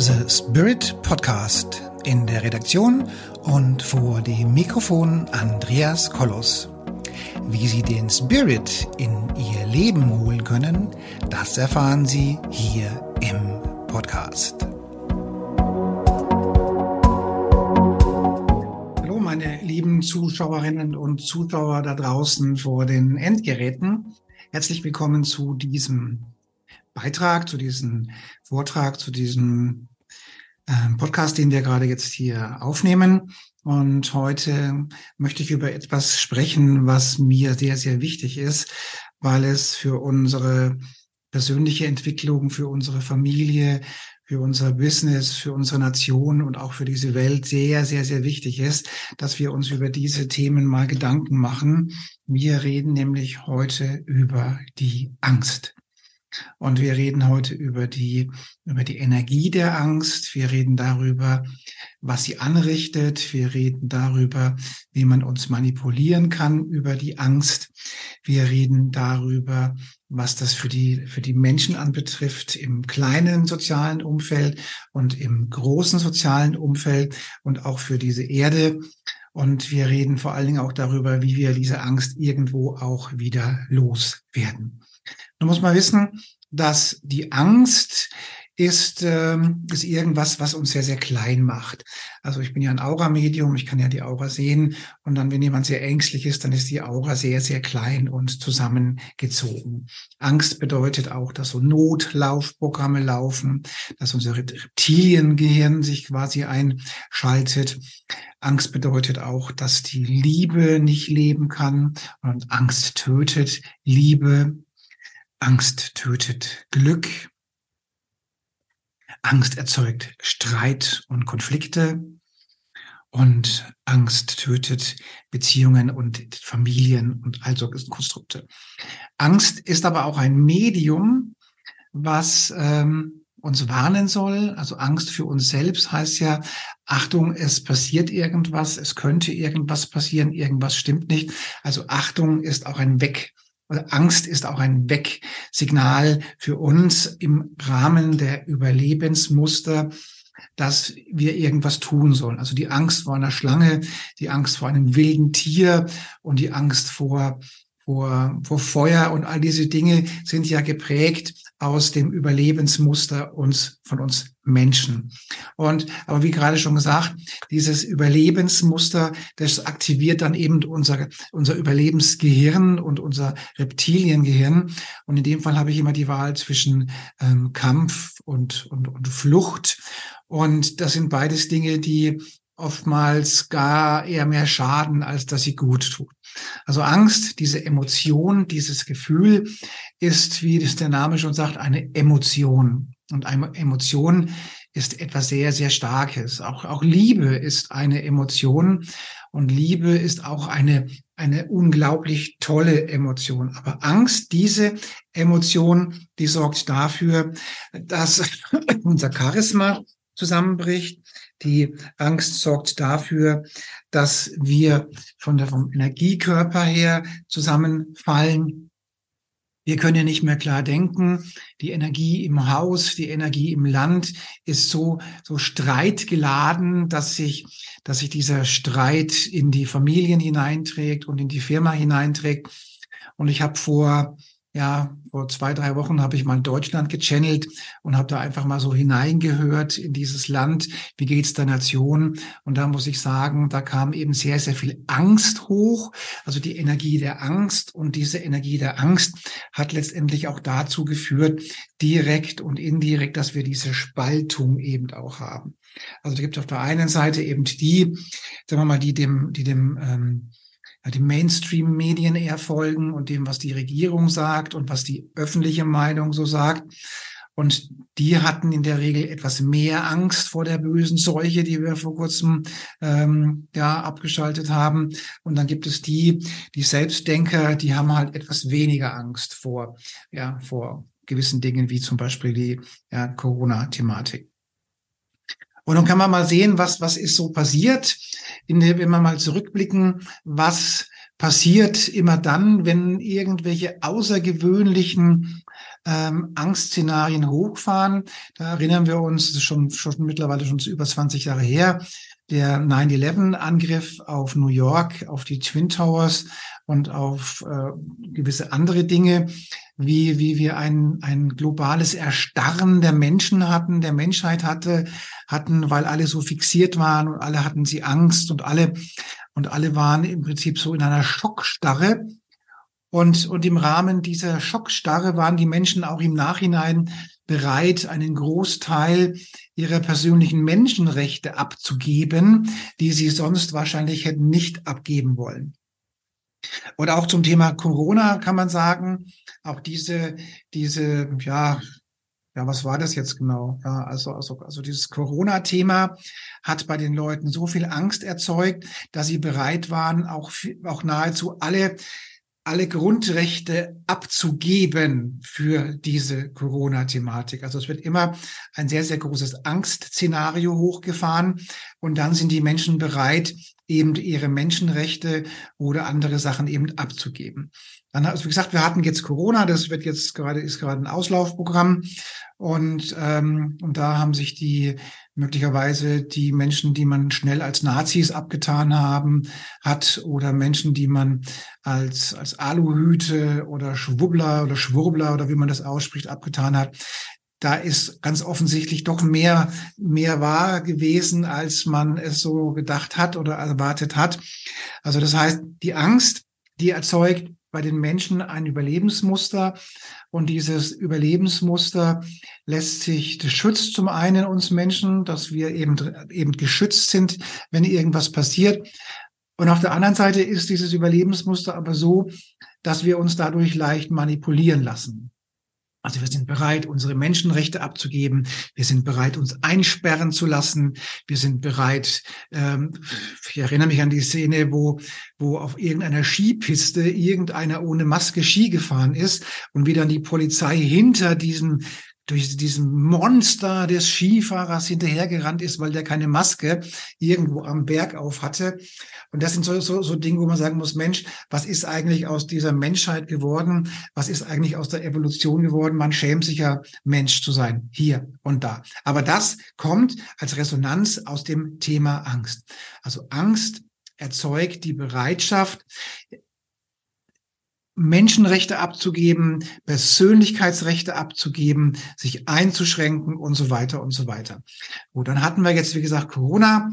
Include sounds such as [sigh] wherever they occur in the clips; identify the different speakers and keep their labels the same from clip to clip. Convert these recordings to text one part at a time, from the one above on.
Speaker 1: The Spirit Podcast. In der Redaktion und vor dem Mikrofon Andreas Kollos. Wie Sie den Spirit in Ihr Leben holen können, das erfahren Sie hier im Podcast. Hallo meine lieben Zuschauerinnen und Zuschauer da draußen vor den Endgeräten. Herzlich willkommen zu diesem Beitrag, zu diesem Vortrag, zu diesem Podcast, den wir gerade jetzt hier aufnehmen. Und heute möchte ich über etwas sprechen, was mir sehr, sehr wichtig ist, weil es für unsere persönliche Entwicklung, für unsere Familie, für unser Business, für unsere Nation und auch für diese Welt sehr, sehr, sehr wichtig ist, dass wir uns über diese Themen mal Gedanken machen. Wir reden nämlich heute über die Angst. Und wir reden heute über die, über die Energie der Angst. Wir reden darüber, was sie anrichtet. Wir reden darüber, wie man uns manipulieren kann über die Angst. Wir reden darüber, was das für die, für die Menschen anbetrifft im kleinen sozialen Umfeld und im großen sozialen Umfeld und auch für diese Erde. Und wir reden vor allen Dingen auch darüber, wie wir diese Angst irgendwo auch wieder loswerden. Du musst mal wissen, dass die Angst ist, ähm, ist irgendwas, was uns sehr, sehr klein macht. Also ich bin ja ein Aura-Medium, ich kann ja die Aura sehen und dann, wenn jemand sehr ängstlich ist, dann ist die Aura sehr, sehr klein und zusammengezogen. Angst bedeutet auch, dass so Notlaufprogramme laufen, dass unser Reptiliengehirn sich quasi einschaltet. Angst bedeutet auch, dass die Liebe nicht leben kann und Angst tötet Liebe Angst tötet Glück. Angst erzeugt Streit und Konflikte. Und Angst tötet Beziehungen und Familien und all solche Konstrukte. Angst ist aber auch ein Medium, was ähm, uns warnen soll. Also Angst für uns selbst heißt ja, Achtung, es passiert irgendwas, es könnte irgendwas passieren, irgendwas stimmt nicht. Also Achtung ist auch ein Weg Angst ist auch ein Wegsignal für uns im Rahmen der Überlebensmuster, dass wir irgendwas tun sollen. Also die Angst vor einer Schlange, die Angst vor einem wilden Tier und die Angst vor vor, vor Feuer und all diese Dinge sind ja geprägt aus dem Überlebensmuster uns, von uns Menschen. Und, aber wie gerade schon gesagt, dieses Überlebensmuster, das aktiviert dann eben unser, unser Überlebensgehirn und unser Reptiliengehirn. Und in dem Fall habe ich immer die Wahl zwischen ähm, Kampf und, und, und Flucht. Und das sind beides Dinge, die oftmals gar eher mehr schaden, als dass sie gut tut. Also Angst, diese Emotion, dieses Gefühl ist, wie das der Name schon sagt, eine Emotion. Und eine Emotion ist etwas sehr, sehr Starkes. Auch, auch Liebe ist eine Emotion. Und Liebe ist auch eine, eine unglaublich tolle Emotion. Aber Angst, diese Emotion, die sorgt dafür, dass [laughs] unser Charisma zusammenbricht, die Angst sorgt dafür, dass wir von der, vom Energiekörper her zusammenfallen. Wir können ja nicht mehr klar denken. Die Energie im Haus, die Energie im Land ist so, so streitgeladen, dass sich, dass sich dieser Streit in die Familien hineinträgt und in die Firma hineinträgt. Und ich habe vor ja, vor zwei, drei Wochen habe ich mal Deutschland gechannelt und habe da einfach mal so hineingehört in dieses Land. Wie geht's der Nation? Und da muss ich sagen, da kam eben sehr, sehr viel Angst hoch. Also die Energie der Angst. Und diese Energie der Angst hat letztendlich auch dazu geführt, direkt und indirekt, dass wir diese Spaltung eben auch haben. Also da gibt es auf der einen Seite eben die, sagen wir mal, die dem, die dem, ähm, dem Mainstream-Medien eher folgen und dem, was die Regierung sagt und was die öffentliche Meinung so sagt. Und die hatten in der Regel etwas mehr Angst vor der bösen Seuche, die wir vor kurzem ähm, ja abgeschaltet haben. Und dann gibt es die, die Selbstdenker, die haben halt etwas weniger Angst vor ja vor gewissen Dingen wie zum Beispiel die ja, Corona-Thematik. Und dann kann man mal sehen, was, was ist so passiert, in der, wenn wir mal zurückblicken, was passiert immer dann, wenn irgendwelche außergewöhnlichen ähm, Angstszenarien hochfahren. Da erinnern wir uns, das ist schon, schon mittlerweile schon über 20 Jahre her, der 9-11-Angriff auf New York, auf die Twin Towers und auf äh, gewisse andere Dinge, wie, wie wir ein, ein globales Erstarren der Menschen hatten, der Menschheit hatte, hatten, weil alle so fixiert waren und alle hatten sie Angst und alle, und alle waren im Prinzip so in einer Schockstarre. Und, und im Rahmen dieser Schockstarre waren die Menschen auch im Nachhinein bereit, einen Großteil ihrer persönlichen Menschenrechte abzugeben, die sie sonst wahrscheinlich hätten nicht abgeben wollen. Und auch zum Thema Corona kann man sagen, auch diese, diese, ja, ja, was war das jetzt genau? Ja, also, also, also dieses Corona-Thema hat bei den Leuten so viel Angst erzeugt, dass sie bereit waren, auch, auch nahezu alle alle Grundrechte abzugeben für diese Corona-Thematik. Also es wird immer ein sehr, sehr großes Angstszenario hochgefahren und dann sind die Menschen bereit, eben ihre Menschenrechte oder andere Sachen eben abzugeben. Dann, also wie gesagt, wir hatten jetzt Corona, das wird jetzt gerade, ist gerade ein Auslaufprogramm und, ähm, und da haben sich die möglicherweise die Menschen, die man schnell als Nazis abgetan haben, hat oder Menschen, die man als, als Aluhüte oder Schwubbler oder Schwurbler oder wie man das ausspricht, abgetan hat. Da ist ganz offensichtlich doch mehr, mehr wahr gewesen, als man es so gedacht hat oder erwartet hat. Also das heißt, die Angst, die erzeugt bei den Menschen ein Überlebensmuster. Und dieses Überlebensmuster lässt sich, das schützt zum einen uns Menschen, dass wir eben, eben geschützt sind, wenn irgendwas passiert. Und auf der anderen Seite ist dieses Überlebensmuster aber so, dass wir uns dadurch leicht manipulieren lassen. Also wir sind bereit, unsere Menschenrechte abzugeben. Wir sind bereit, uns einsperren zu lassen. Wir sind bereit, ähm, ich erinnere mich an die Szene, wo, wo auf irgendeiner Skipiste irgendeiner ohne Maske Ski gefahren ist und wie dann die Polizei hinter diesem durch diesen Monster des Skifahrers hinterhergerannt ist, weil der keine Maske irgendwo am Berg auf hatte. Und das sind so, so, so Dinge, wo man sagen muss, Mensch, was ist eigentlich aus dieser Menschheit geworden? Was ist eigentlich aus der Evolution geworden? Man schämt sich ja, Mensch zu sein, hier und da. Aber das kommt als Resonanz aus dem Thema Angst. Also Angst erzeugt die Bereitschaft, Menschenrechte abzugeben, Persönlichkeitsrechte abzugeben, sich einzuschränken und so weiter und so weiter. Gut, dann hatten wir jetzt, wie gesagt, Corona.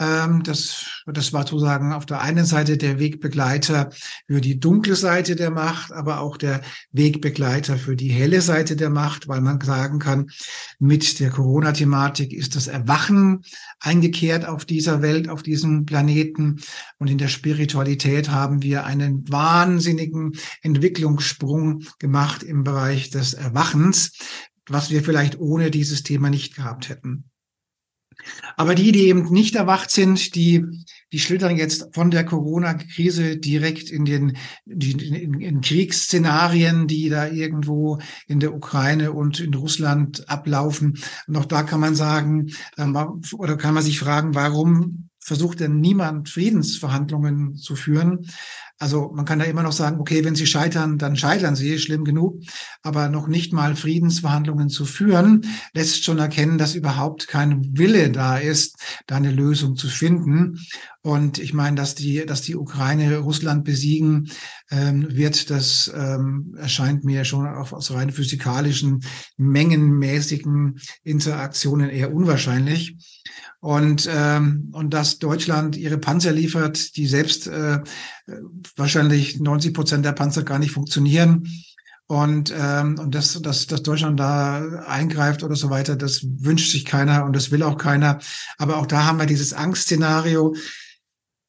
Speaker 1: Ähm, das, das war sozusagen auf der einen Seite der Wegbegleiter für die dunkle Seite der Macht, aber auch der Wegbegleiter für die helle Seite der Macht, weil man sagen kann, mit der Corona-Thematik ist das Erwachen eingekehrt auf dieser Welt, auf diesem Planeten. Und in der Spiritualität haben wir einen wahnsinnigen Entwicklungssprung gemacht im Bereich des Erwachens, was wir vielleicht ohne dieses Thema nicht gehabt hätten. Aber die, die eben nicht erwacht sind, die, die schlittern jetzt von der Corona-Krise direkt in den in, in Kriegsszenarien, die da irgendwo in der Ukraine und in Russland ablaufen. Und auch da kann man sagen, ähm, oder kann man sich fragen, warum versucht denn niemand Friedensverhandlungen zu führen? Also man kann da immer noch sagen, okay, wenn sie scheitern, dann scheitern sie, schlimm genug. Aber noch nicht mal Friedensverhandlungen zu führen, lässt schon erkennen, dass überhaupt kein Wille da ist, da eine Lösung zu finden. Und ich meine, dass die, dass die Ukraine Russland besiegen ähm, wird, das ähm, erscheint mir schon auf, aus rein physikalischen, mengenmäßigen Interaktionen eher unwahrscheinlich. Und, ähm, und dass Deutschland ihre Panzer liefert, die selbst äh, wahrscheinlich 90 Prozent der Panzer gar nicht funktionieren. Und, ähm, und dass, dass, dass Deutschland da eingreift oder so weiter, das wünscht sich keiner und das will auch keiner. Aber auch da haben wir dieses Angstszenario.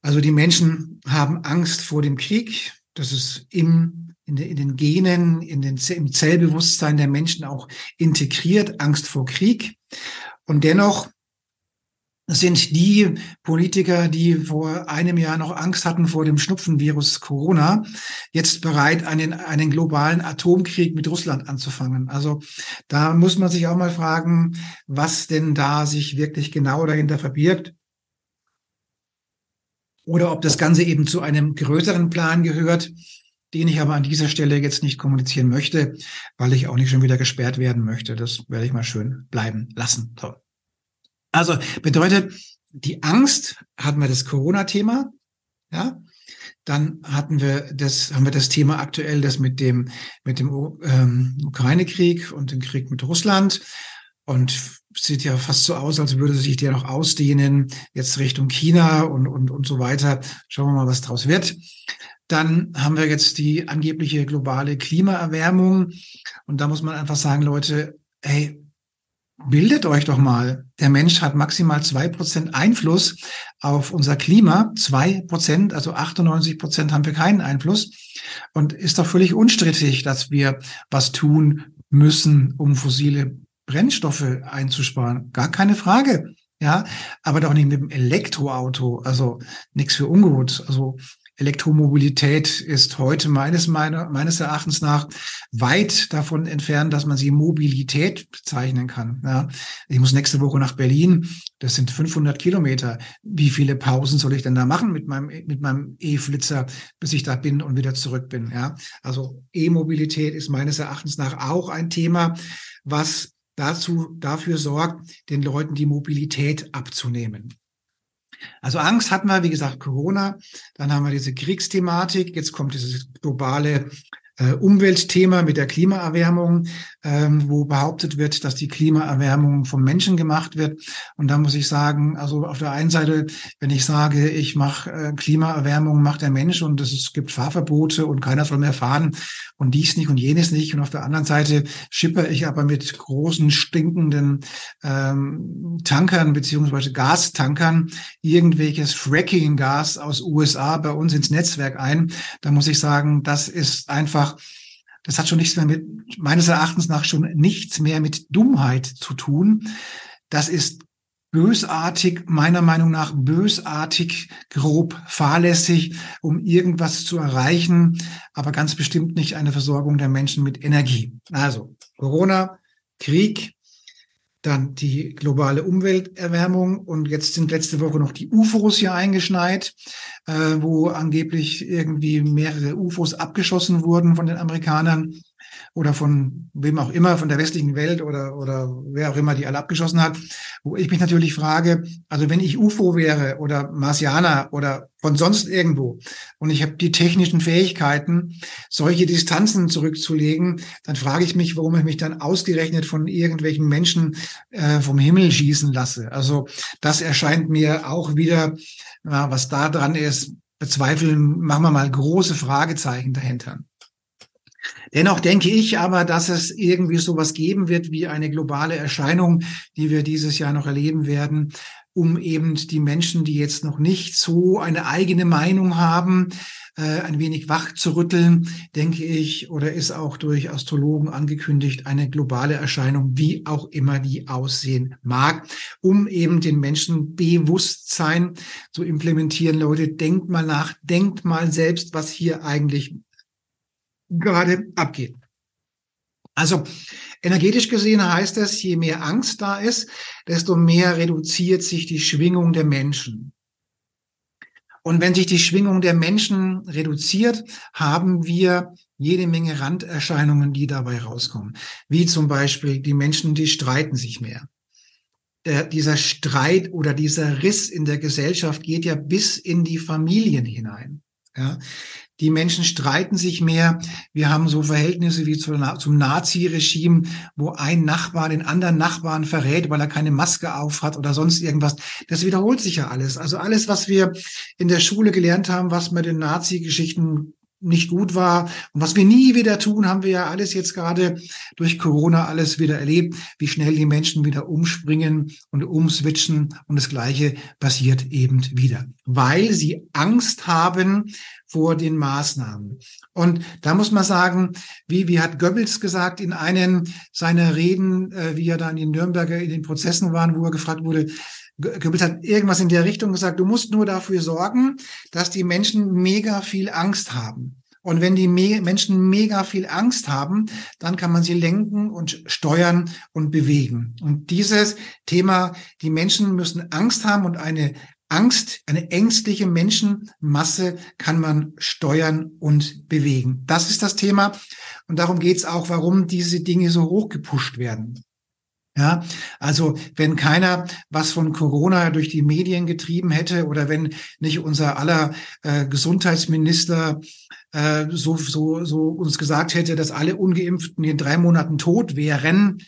Speaker 1: Also die Menschen haben Angst vor dem Krieg. Das ist im, in, de, in den Genen, in den, im Zellbewusstsein der Menschen auch integriert, Angst vor Krieg. Und dennoch sind die Politiker, die vor einem Jahr noch Angst hatten vor dem Schnupfenvirus Corona, jetzt bereit, einen, einen globalen Atomkrieg mit Russland anzufangen. Also da muss man sich auch mal fragen, was denn da sich wirklich genau dahinter verbirgt. Oder ob das Ganze eben zu einem größeren Plan gehört. den ich aber an dieser Stelle jetzt nicht kommunizieren möchte, weil ich auch nicht schon wieder gesperrt werden möchte. Das werde ich mal schön bleiben lassen. So. Also bedeutet, die Angst hatten wir das Corona-Thema, ja. Dann hatten wir das, haben wir das Thema aktuell, das mit dem, mit dem ähm, Ukraine-Krieg und dem Krieg mit Russland. Und sieht ja fast so aus, als würde sich der noch ausdehnen, jetzt Richtung China und, und, und so weiter. Schauen wir mal, was draus wird. Dann haben wir jetzt die angebliche globale Klimaerwärmung. Und da muss man einfach sagen, Leute, hey, bildet euch doch mal. Der Mensch hat maximal zwei Prozent Einfluss auf unser Klima. Zwei Prozent, also 98 Prozent haben wir keinen Einfluss. Und ist doch völlig unstrittig, dass wir was tun müssen, um fossile Brennstoffe einzusparen. Gar keine Frage. Ja, aber doch nicht mit dem Elektroauto. Also nichts für ungut. Also Elektromobilität ist heute meines, meiner, meines Erachtens nach weit davon entfernt, dass man sie Mobilität bezeichnen kann. Ja, ich muss nächste Woche nach Berlin. Das sind 500 Kilometer. Wie viele Pausen soll ich denn da machen mit meinem, mit meinem E-Flitzer, bis ich da bin und wieder zurück bin? Ja, also E-Mobilität ist meines Erachtens nach auch ein Thema, was dazu, dafür sorgt, den Leuten die Mobilität abzunehmen. Also Angst hatten wir, wie gesagt, Corona. Dann haben wir diese Kriegsthematik. Jetzt kommt dieses globale äh, Umweltthema mit der Klimaerwärmung, ähm, wo behauptet wird, dass die Klimaerwärmung vom Menschen gemacht wird. Und da muss ich sagen, also auf der einen Seite, wenn ich sage, ich mache äh, Klimaerwärmung, macht der Mensch und es gibt Fahrverbote und keiner soll mehr fahren und dies nicht und jenes nicht. Und auf der anderen Seite schipper ich aber mit großen stinkenden ähm, Tankern beziehungsweise Gastankern irgendwelches Fracking-Gas aus USA bei uns ins Netzwerk ein. Da muss ich sagen, das ist einfach das hat schon nichts mehr mit, meines Erachtens nach schon nichts mehr mit Dummheit zu tun. Das ist bösartig, meiner Meinung nach bösartig, grob, fahrlässig, um irgendwas zu erreichen, aber ganz bestimmt nicht eine Versorgung der Menschen mit Energie. Also Corona, Krieg, dann die globale Umwelterwärmung und jetzt sind letzte Woche noch die UFOs hier eingeschneit, äh, wo angeblich irgendwie mehrere UFOs abgeschossen wurden von den Amerikanern oder von wem auch immer, von der westlichen Welt oder, oder wer auch immer die alle abgeschossen hat, wo ich mich natürlich frage, also wenn ich UFO wäre oder Marsianer oder von sonst irgendwo und ich habe die technischen Fähigkeiten, solche Distanzen zurückzulegen, dann frage ich mich, warum ich mich dann ausgerechnet von irgendwelchen Menschen äh, vom Himmel schießen lasse. Also das erscheint mir auch wieder, ja, was da dran ist, bezweifeln, machen wir mal große Fragezeichen dahinter. Dennoch denke ich aber, dass es irgendwie sowas geben wird wie eine globale Erscheinung, die wir dieses Jahr noch erleben werden, um eben die Menschen, die jetzt noch nicht so eine eigene Meinung haben, äh, ein wenig wach zu rütteln, denke ich, oder ist auch durch Astrologen angekündigt, eine globale Erscheinung, wie auch immer die aussehen mag, um eben den Menschen Bewusstsein zu implementieren. Leute, denkt mal nach, denkt mal selbst, was hier eigentlich gerade abgeht. Also energetisch gesehen heißt das, je mehr Angst da ist, desto mehr reduziert sich die Schwingung der Menschen. Und wenn sich die Schwingung der Menschen reduziert, haben wir jede Menge Randerscheinungen, die dabei rauskommen. Wie zum Beispiel die Menschen, die streiten sich mehr. Der, dieser Streit oder dieser Riss in der Gesellschaft geht ja bis in die Familien hinein. Ja, die Menschen streiten sich mehr. Wir haben so Verhältnisse wie zum Nazi-Regime, wo ein Nachbar den anderen Nachbarn verrät, weil er keine Maske auf hat oder sonst irgendwas. Das wiederholt sich ja alles. Also alles, was wir in der Schule gelernt haben, was mit den Nazi-Geschichten nicht gut war und was wir nie wieder tun, haben wir ja alles jetzt gerade durch Corona alles wieder erlebt, wie schnell die Menschen wieder umspringen und umswitchen und das Gleiche passiert eben wieder, weil sie Angst haben vor den Maßnahmen. Und da muss man sagen, wie, wie hat Goebbels gesagt in einen seiner Reden, äh, wie er dann in Nürnberger in den Prozessen waren, wo er gefragt wurde, Goebbels hat irgendwas in der Richtung gesagt, du musst nur dafür sorgen, dass die Menschen mega viel Angst haben. Und wenn die Me Menschen mega viel Angst haben, dann kann man sie lenken und steuern und bewegen. Und dieses Thema, die Menschen müssen Angst haben und eine Angst, eine ängstliche Menschenmasse kann man steuern und bewegen. Das ist das Thema. Und darum geht es auch, warum diese Dinge so hochgepusht werden. Ja, also wenn keiner was von Corona durch die Medien getrieben hätte oder wenn nicht unser aller äh, Gesundheitsminister äh, so, so, so uns gesagt hätte, dass alle Ungeimpften in drei Monaten tot wären,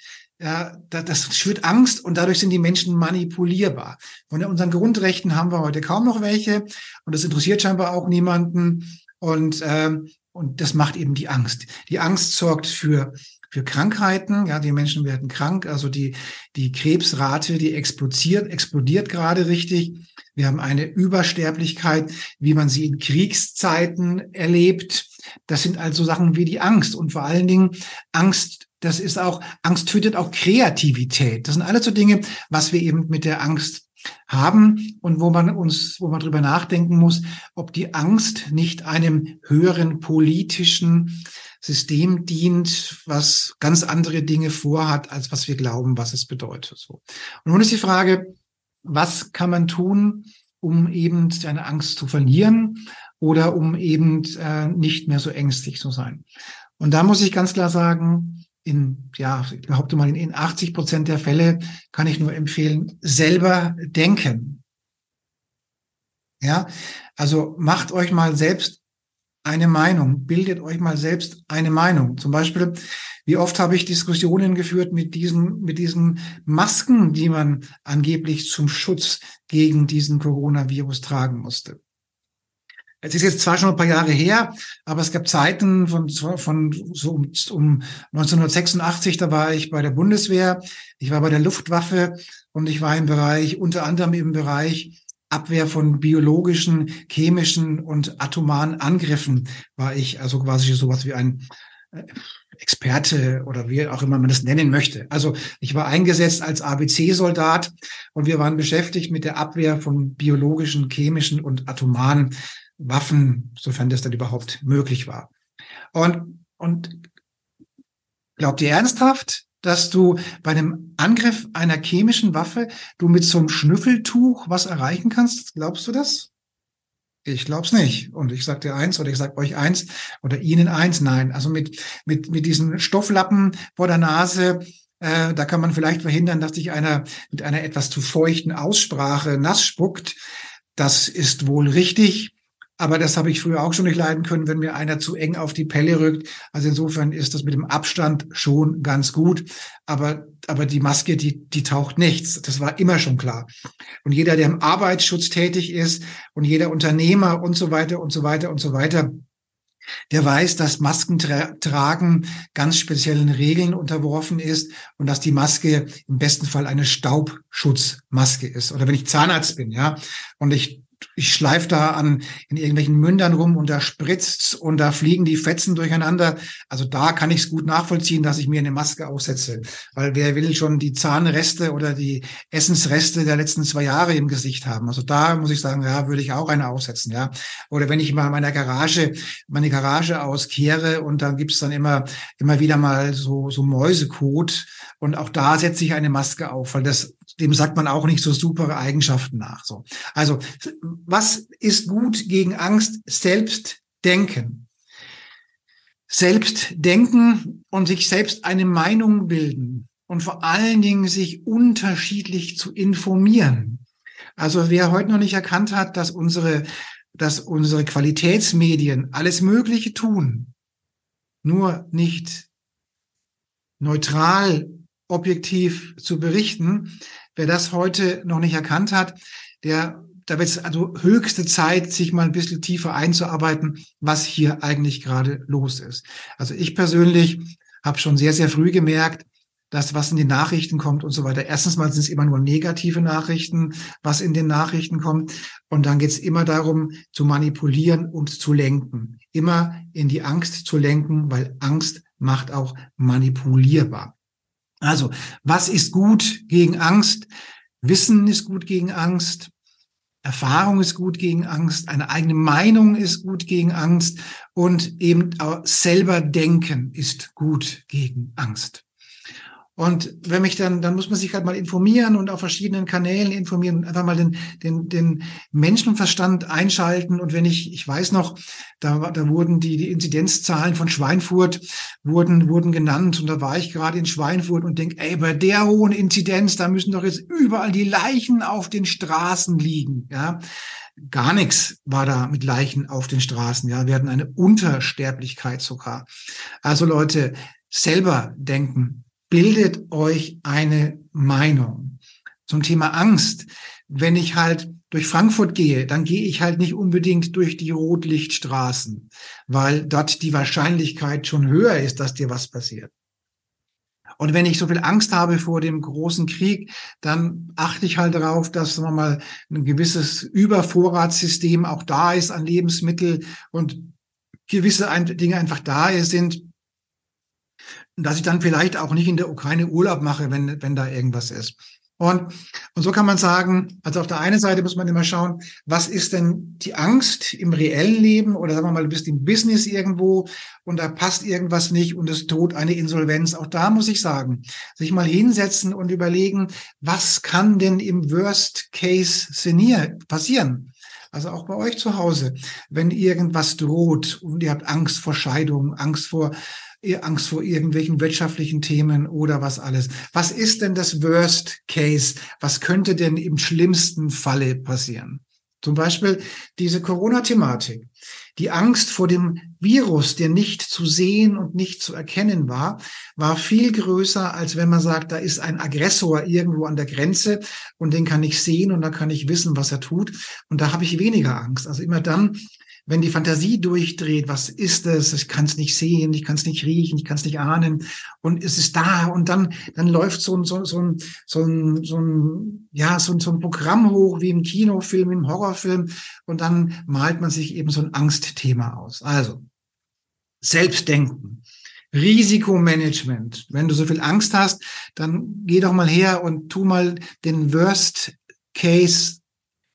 Speaker 1: ja, das schürt Angst und dadurch sind die Menschen manipulierbar. Von unseren Grundrechten haben wir heute kaum noch welche und das interessiert scheinbar auch niemanden und äh, und das macht eben die Angst. Die Angst sorgt für für Krankheiten. Ja, die Menschen werden krank. Also die, die Krebsrate, die explodiert, explodiert gerade richtig. Wir haben eine Übersterblichkeit, wie man sie in Kriegszeiten erlebt. Das sind also Sachen wie die Angst und vor allen Dingen Angst. Das ist auch, Angst tötet auch Kreativität. Das sind alles so Dinge, was wir eben mit der Angst haben und wo man uns, wo man drüber nachdenken muss, ob die Angst nicht einem höheren politischen System dient, was ganz andere Dinge vorhat, als was wir glauben, was es bedeutet. So. Und nun ist die Frage, was kann man tun, um eben seine Angst zu verlieren oder um eben äh, nicht mehr so ängstlich zu sein? Und da muss ich ganz klar sagen, in, ja, ich behaupte mal, in 80 Prozent der Fälle kann ich nur empfehlen, selber denken. Ja, also macht euch mal selbst eine Meinung. Bildet euch mal selbst eine Meinung. Zum Beispiel, wie oft habe ich Diskussionen geführt mit diesen, mit diesen Masken, die man angeblich zum Schutz gegen diesen Coronavirus tragen musste. Es ist jetzt zwar schon ein paar Jahre her, aber es gab Zeiten von, von so um, um 1986, da war ich bei der Bundeswehr, ich war bei der Luftwaffe und ich war im Bereich, unter anderem im Bereich Abwehr von biologischen, chemischen und atomaren Angriffen war ich also quasi sowas wie ein äh, Experte oder wie auch immer man das nennen möchte. Also ich war eingesetzt als ABC-Soldat und wir waren beschäftigt mit der Abwehr von biologischen, chemischen und atomaren Waffen, sofern das dann überhaupt möglich war. Und, und glaubt ihr ernsthaft, dass du bei einem Angriff einer chemischen Waffe du mit so einem Schnüffeltuch was erreichen kannst? Glaubst du das? Ich glaub's nicht. Und ich sag dir eins oder ich sag euch eins oder Ihnen eins. Nein. Also mit, mit, mit diesen Stofflappen vor der Nase, äh, da kann man vielleicht verhindern, dass sich einer mit einer etwas zu feuchten Aussprache nass spuckt. Das ist wohl richtig. Aber das habe ich früher auch schon nicht leiden können, wenn mir einer zu eng auf die Pelle rückt. Also insofern ist das mit dem Abstand schon ganz gut. Aber, aber die Maske, die, die taucht nichts. Das war immer schon klar. Und jeder, der im Arbeitsschutz tätig ist und jeder Unternehmer und so weiter und so weiter und so weiter, der weiß, dass Maskentragen ganz speziellen Regeln unterworfen ist und dass die Maske im besten Fall eine Staubschutzmaske ist. Oder wenn ich Zahnarzt bin, ja, und ich ich schleife da an in irgendwelchen Mündern rum und da spritzt's und da fliegen die Fetzen durcheinander. Also da kann ich es gut nachvollziehen, dass ich mir eine Maske aufsetze. Weil wer will schon die Zahnreste oder die Essensreste der letzten zwei Jahre im Gesicht haben? Also da muss ich sagen, ja, würde ich auch eine aufsetzen, ja. Oder wenn ich mal meiner Garage, meine Garage auskehre und dann gibt's dann immer, immer wieder mal so, so Mäusekot und auch da setze ich eine Maske auf, weil das dem sagt man auch nicht so super Eigenschaften nach. So. Also, was ist gut gegen Angst? Selbst denken. Selbst denken und sich selbst eine Meinung bilden und vor allen Dingen sich unterschiedlich zu informieren. Also wer heute noch nicht erkannt hat, dass unsere, dass unsere Qualitätsmedien alles Mögliche tun, nur nicht neutral, objektiv zu berichten, Wer das heute noch nicht erkannt hat, der, da wird es also höchste Zeit, sich mal ein bisschen tiefer einzuarbeiten, was hier eigentlich gerade los ist. Also ich persönlich habe schon sehr, sehr früh gemerkt, dass was in den Nachrichten kommt und so weiter. Erstens mal sind es immer nur negative Nachrichten, was in den Nachrichten kommt. Und dann geht es immer darum, zu manipulieren und zu lenken. Immer in die Angst zu lenken, weil Angst macht auch manipulierbar. Also, was ist gut gegen Angst? Wissen ist gut gegen Angst. Erfahrung ist gut gegen Angst. Eine eigene Meinung ist gut gegen Angst. Und eben auch selber denken ist gut gegen Angst. Und wenn mich dann, dann muss man sich halt mal informieren und auf verschiedenen Kanälen informieren einfach mal den, den, den Menschenverstand einschalten. Und wenn ich, ich weiß noch, da, da wurden die, die Inzidenzzahlen von Schweinfurt wurden, wurden genannt. Und da war ich gerade in Schweinfurt und denke, ey, bei der hohen Inzidenz, da müssen doch jetzt überall die Leichen auf den Straßen liegen. Ja, gar nichts war da mit Leichen auf den Straßen. Ja, wir hatten eine Untersterblichkeit sogar. Also Leute, selber denken, bildet euch eine Meinung. Zum Thema Angst. Wenn ich halt durch Frankfurt gehe, dann gehe ich halt nicht unbedingt durch die Rotlichtstraßen, weil dort die Wahrscheinlichkeit schon höher ist, dass dir was passiert. Und wenn ich so viel Angst habe vor dem großen Krieg, dann achte ich halt darauf, dass sagen wir mal ein gewisses Übervorratssystem auch da ist an Lebensmittel und gewisse Dinge einfach da sind, dass ich dann vielleicht auch nicht in der Ukraine Urlaub mache, wenn, wenn da irgendwas ist. Und, und so kann man sagen, also auf der einen Seite muss man immer schauen, was ist denn die Angst im reellen Leben oder sagen wir mal, du bist im Business irgendwo und da passt irgendwas nicht und es droht eine Insolvenz. Auch da muss ich sagen, sich mal hinsetzen und überlegen, was kann denn im Worst Case Szenario passieren? Also auch bei euch zu Hause, wenn irgendwas droht und ihr habt Angst vor Scheidung, Angst vor Angst vor irgendwelchen wirtschaftlichen Themen oder was alles. Was ist denn das Worst Case? Was könnte denn im schlimmsten Falle passieren? Zum Beispiel diese Corona-Thematik. Die Angst vor dem Virus, der nicht zu sehen und nicht zu erkennen war, war viel größer, als wenn man sagt, da ist ein Aggressor irgendwo an der Grenze und den kann ich sehen und da kann ich wissen, was er tut. Und da habe ich weniger Angst. Also immer dann, wenn die Fantasie durchdreht, was ist es? Ich kann es nicht sehen, ich kann es nicht riechen, ich kann es nicht ahnen und es ist da und dann dann läuft so ein so, so ein so ein so ein ja so ein, so ein Programm hoch wie im Kinofilm, im Horrorfilm und dann malt man sich eben so ein Angstthema aus. Also Selbstdenken. Risikomanagement. Wenn du so viel Angst hast, dann geh doch mal her und tu mal den Worst Case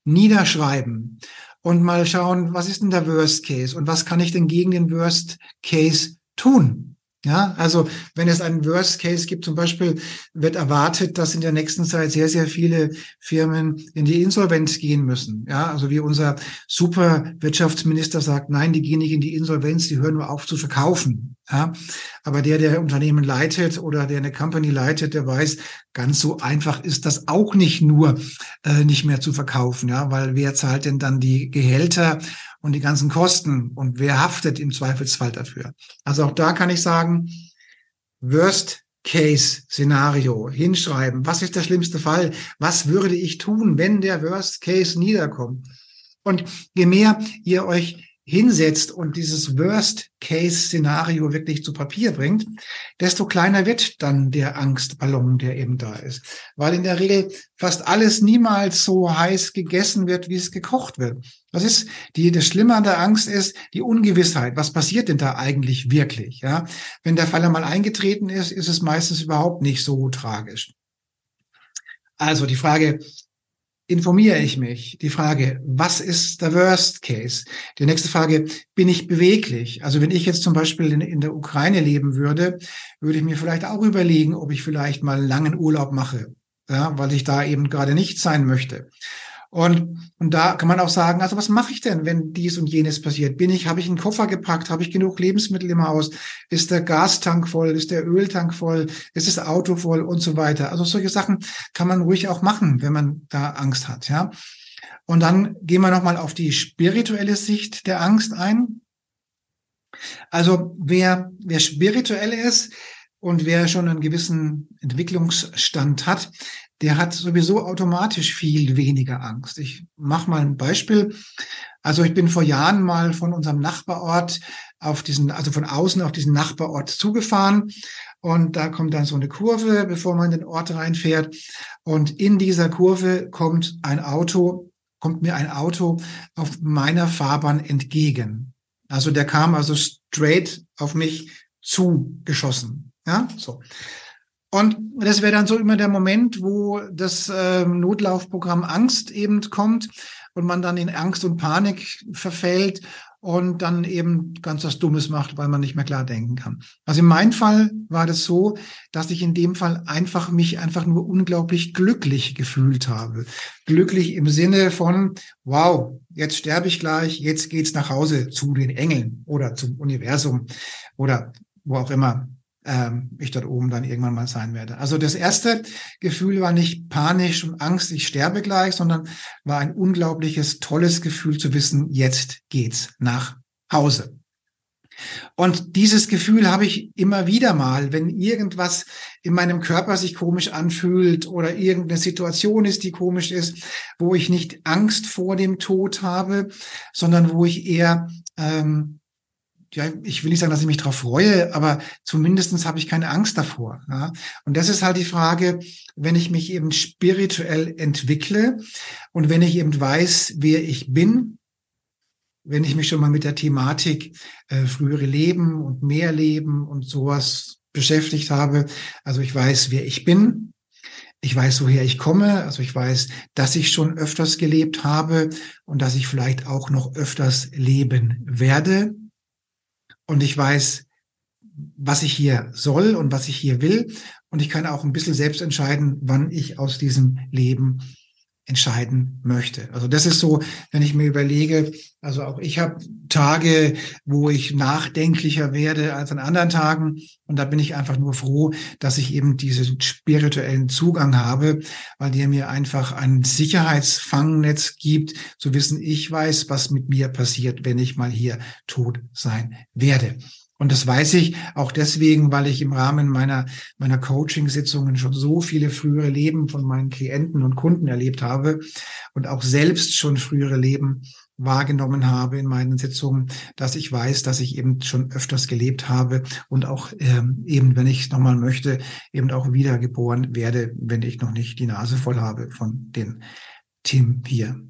Speaker 1: niederschreiben und mal schauen, was ist denn der Worst Case und was kann ich denn gegen den Worst Case tun? Ja, also wenn es einen Worst Case gibt, zum Beispiel wird erwartet, dass in der nächsten Zeit sehr, sehr viele Firmen in die Insolvenz gehen müssen. Ja, also wie unser super Wirtschaftsminister sagt, nein, die gehen nicht in die Insolvenz, die hören nur auf zu verkaufen. Ja, aber der, der Unternehmen leitet oder der eine Company leitet, der weiß, ganz so einfach ist das auch nicht nur äh, nicht mehr zu verkaufen. Ja, weil wer zahlt denn dann die Gehälter und die ganzen Kosten und wer haftet im Zweifelsfall dafür? Also auch da kann ich sagen, Worst Case Szenario hinschreiben. Was ist der schlimmste Fall? Was würde ich tun, wenn der Worst Case niederkommt? Und je mehr ihr euch hinsetzt und dieses Worst-Case-Szenario wirklich zu Papier bringt, desto kleiner wird dann der Angstballon, der eben da ist. Weil in der Regel fast alles niemals so heiß gegessen wird, wie es gekocht wird. Das ist die, das Schlimme an der Angst ist die Ungewissheit. Was passiert denn da eigentlich wirklich? Ja, wenn der Fall einmal eingetreten ist, ist es meistens überhaupt nicht so tragisch. Also die Frage, informiere ich mich? Die Frage, was ist der Worst Case? Die nächste Frage, bin ich beweglich? Also wenn ich jetzt zum Beispiel in, in, der Ukraine leben würde, würde ich mir vielleicht auch überlegen, ob ich vielleicht mal einen langen Urlaub mache, ja, weil ich da eben gerade nicht sein möchte. Und, und da kann man auch sagen, also was mache ich denn, wenn dies und jenes passiert? Bin ich, habe ich einen Koffer gepackt? Habe ich genug Lebensmittel im Haus? Ist der Gastank voll? Ist der Öltank voll? Ist das Auto voll und so weiter? Also solche Sachen kann man ruhig auch machen, wenn man da Angst hat, ja. Und dann gehen wir nochmal auf die spirituelle Sicht der Angst ein. Also wer, wer spirituell ist, und wer schon einen gewissen Entwicklungsstand hat, der hat sowieso automatisch viel weniger Angst. Ich mache mal ein Beispiel. Also ich bin vor Jahren mal von unserem Nachbarort auf diesen, also von außen auf diesen Nachbarort zugefahren. Und da kommt dann so eine Kurve, bevor man in den Ort reinfährt. Und in dieser Kurve kommt ein Auto, kommt mir ein Auto auf meiner Fahrbahn entgegen. Also der kam also straight auf mich zugeschossen. Ja, so. Und das wäre dann so immer der Moment, wo das äh, Notlaufprogramm Angst eben kommt und man dann in Angst und Panik verfällt und dann eben ganz was Dummes macht, weil man nicht mehr klar denken kann. Also in meinem Fall war das so, dass ich in dem Fall einfach mich einfach nur unglaublich glücklich gefühlt habe. Glücklich im Sinne von, wow, jetzt sterbe ich gleich, jetzt geht's nach Hause zu den Engeln oder zum Universum oder wo auch immer ähm, ich dort oben dann irgendwann mal sein werde. Also das erste Gefühl war nicht panisch und Angst, ich sterbe gleich, sondern war ein unglaubliches, tolles Gefühl zu wissen, jetzt geht's nach Hause. Und dieses Gefühl habe ich immer wieder mal, wenn irgendwas in meinem Körper sich komisch anfühlt oder irgendeine Situation ist, die komisch ist, wo ich nicht Angst vor dem Tod habe, sondern wo ich eher ähm, ja, ich will nicht sagen, dass ich mich darauf freue, aber zumindestens habe ich keine Angst davor. Ja? Und das ist halt die Frage, wenn ich mich eben spirituell entwickle und wenn ich eben weiß, wer ich bin, wenn ich mich schon mal mit der Thematik äh, frühere Leben und mehr Leben und sowas beschäftigt habe, also ich weiß, wer ich bin, ich weiß, woher ich komme, also ich weiß, dass ich schon öfters gelebt habe und dass ich vielleicht auch noch öfters leben werde und ich weiß, was ich hier soll und was ich hier will. Und ich kann auch ein bisschen selbst entscheiden, wann ich aus diesem Leben entscheiden möchte. Also das ist so, wenn ich mir überlege, also auch ich habe Tage, wo ich nachdenklicher werde als an anderen Tagen. Und da bin ich einfach nur froh, dass ich eben diesen spirituellen Zugang habe, weil der mir einfach ein Sicherheitsfangnetz gibt, zu wissen, ich weiß, was mit mir passiert, wenn ich mal hier tot sein werde. Und das weiß ich auch deswegen, weil ich im Rahmen meiner, meiner Coaching-Sitzungen schon so viele frühere Leben von meinen Klienten und Kunden erlebt habe und auch selbst schon frühere Leben wahrgenommen habe in meinen Sitzungen, dass ich weiß, dass ich eben schon öfters gelebt habe und auch ähm, eben, wenn ich es nochmal möchte, eben auch wiedergeboren werde, wenn ich noch nicht die Nase voll habe von den Themen hier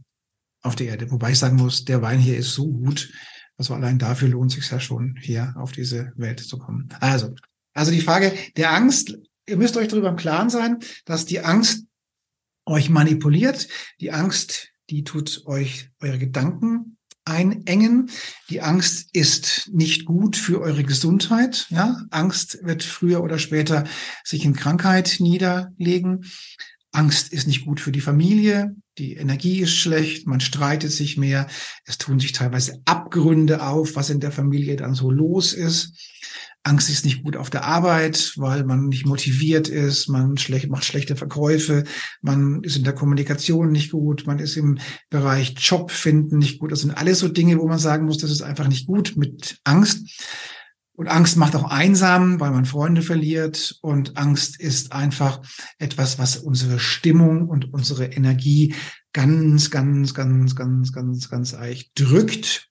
Speaker 1: auf der Erde. Wobei ich sagen muss, der Wein hier ist so gut, also allein dafür lohnt sich ja schon, hier auf diese Welt zu kommen. Also, also die Frage der Angst, ihr müsst euch darüber im Klaren sein, dass die Angst euch manipuliert. Die Angst, die tut euch eure Gedanken einengen. Die Angst ist nicht gut für eure Gesundheit. Ja, Angst wird früher oder später sich in Krankheit niederlegen. Angst ist nicht gut für die Familie, die Energie ist schlecht, man streitet sich mehr, es tun sich teilweise Abgründe auf, was in der Familie dann so los ist. Angst ist nicht gut auf der Arbeit, weil man nicht motiviert ist, man schlecht, macht schlechte Verkäufe, man ist in der Kommunikation nicht gut, man ist im Bereich Job finden nicht gut. Das sind alles so Dinge, wo man sagen muss, das ist einfach nicht gut mit Angst. Und Angst macht auch einsam, weil man Freunde verliert. Und Angst ist einfach etwas, was unsere Stimmung und unsere Energie ganz, ganz, ganz, ganz, ganz, ganz eich drückt.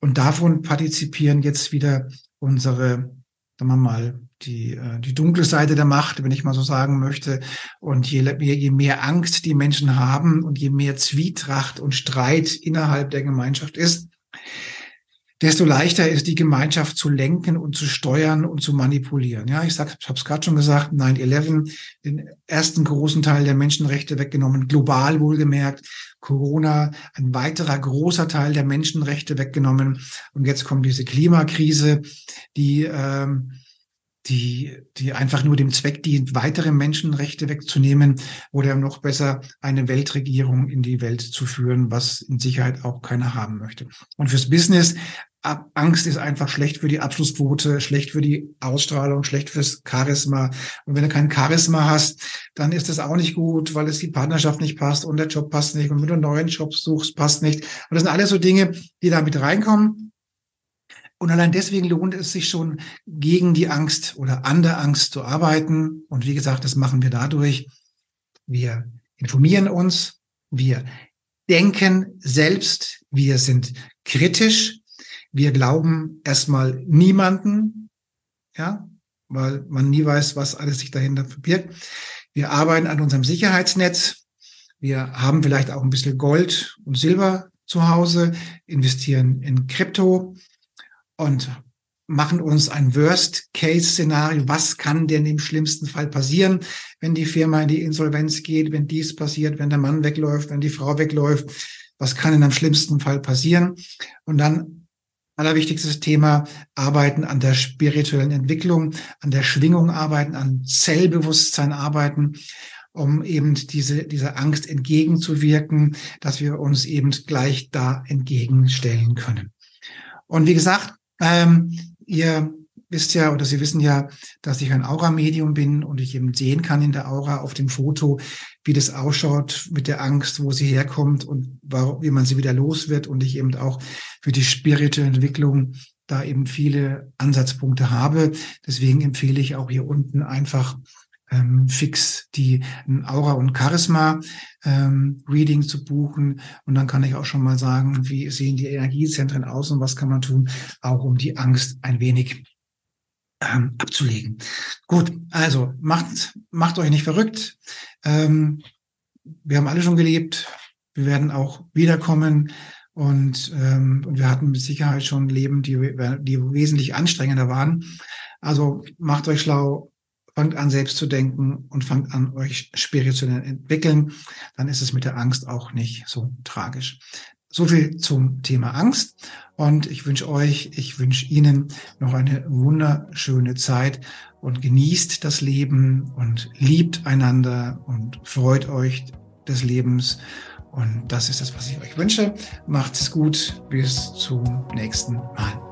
Speaker 1: Und davon partizipieren jetzt wieder unsere, sagen wir mal, die, äh, die dunkle Seite der Macht, wenn ich mal so sagen möchte. Und je, je mehr Angst die Menschen haben und je mehr Zwietracht und Streit innerhalb der Gemeinschaft ist, desto leichter ist die Gemeinschaft zu lenken und zu steuern und zu manipulieren. Ja, ich habe es gerade schon gesagt, 9/11, den ersten großen Teil der Menschenrechte weggenommen, global wohlgemerkt. Corona, ein weiterer großer Teil der Menschenrechte weggenommen. Und jetzt kommt diese Klimakrise, die ähm, die, die einfach nur dem Zweck dient, weitere Menschenrechte wegzunehmen oder noch besser eine Weltregierung in die Welt zu führen, was in Sicherheit auch keiner haben möchte. Und fürs Business Angst ist einfach schlecht für die Abschlussquote, schlecht für die Ausstrahlung, schlecht fürs Charisma. Und wenn du kein Charisma hast, dann ist das auch nicht gut, weil es die Partnerschaft nicht passt und der Job passt nicht und wenn du einen neuen Job suchst, passt nicht. Und das sind alles so Dinge, die da mit reinkommen. Und allein deswegen lohnt es sich schon, gegen die Angst oder an der Angst zu arbeiten. Und wie gesagt, das machen wir dadurch. Wir informieren uns, wir denken selbst, wir sind kritisch, wir glauben erstmal niemanden, ja, weil man nie weiß, was alles sich dahinter verbirgt. Wir arbeiten an unserem Sicherheitsnetz. Wir haben vielleicht auch ein bisschen Gold und Silber zu Hause, investieren in Krypto und machen uns ein Worst-Case-Szenario. Was kann denn im schlimmsten Fall passieren, wenn die Firma in die Insolvenz geht, wenn dies passiert, wenn der Mann wegläuft, wenn die Frau wegläuft? Was kann denn am schlimmsten Fall passieren? Und dann allerwichtigstes Thema, arbeiten an der spirituellen Entwicklung, an der Schwingung arbeiten, an Zellbewusstsein arbeiten, um eben diese, dieser Angst entgegenzuwirken, dass wir uns eben gleich da entgegenstellen können. Und wie gesagt, ähm, ihr wisst ja oder Sie wissen ja, dass ich ein Aura-Medium bin und ich eben sehen kann in der Aura auf dem Foto, wie das ausschaut mit der Angst, wo sie herkommt und wie man sie wieder los wird und ich eben auch für die spirituelle Entwicklung da eben viele Ansatzpunkte habe. Deswegen empfehle ich auch hier unten einfach ähm, fix die Aura und Charisma ähm, zu buchen und dann kann ich auch schon mal sagen, wie sehen die Energiezentren aus und was kann man tun, auch um die Angst ein wenig ähm, abzulegen. Gut, also macht, macht euch nicht verrückt. Ähm, wir haben alle schon gelebt. Wir werden auch wiederkommen. Und, ähm, und wir hatten mit Sicherheit schon Leben, die, die wesentlich anstrengender waren. Also macht euch schlau, fangt an, selbst zu denken und fangt an, euch spirituell entwickeln. Dann ist es mit der Angst auch nicht so tragisch. So viel zum Thema Angst. Und ich wünsche euch, ich wünsche Ihnen noch eine wunderschöne Zeit und genießt das Leben und liebt einander und freut euch des Lebens. Und das ist das, was ich euch wünsche. Macht's gut. Bis zum nächsten Mal.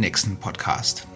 Speaker 1: nächsten Podcast.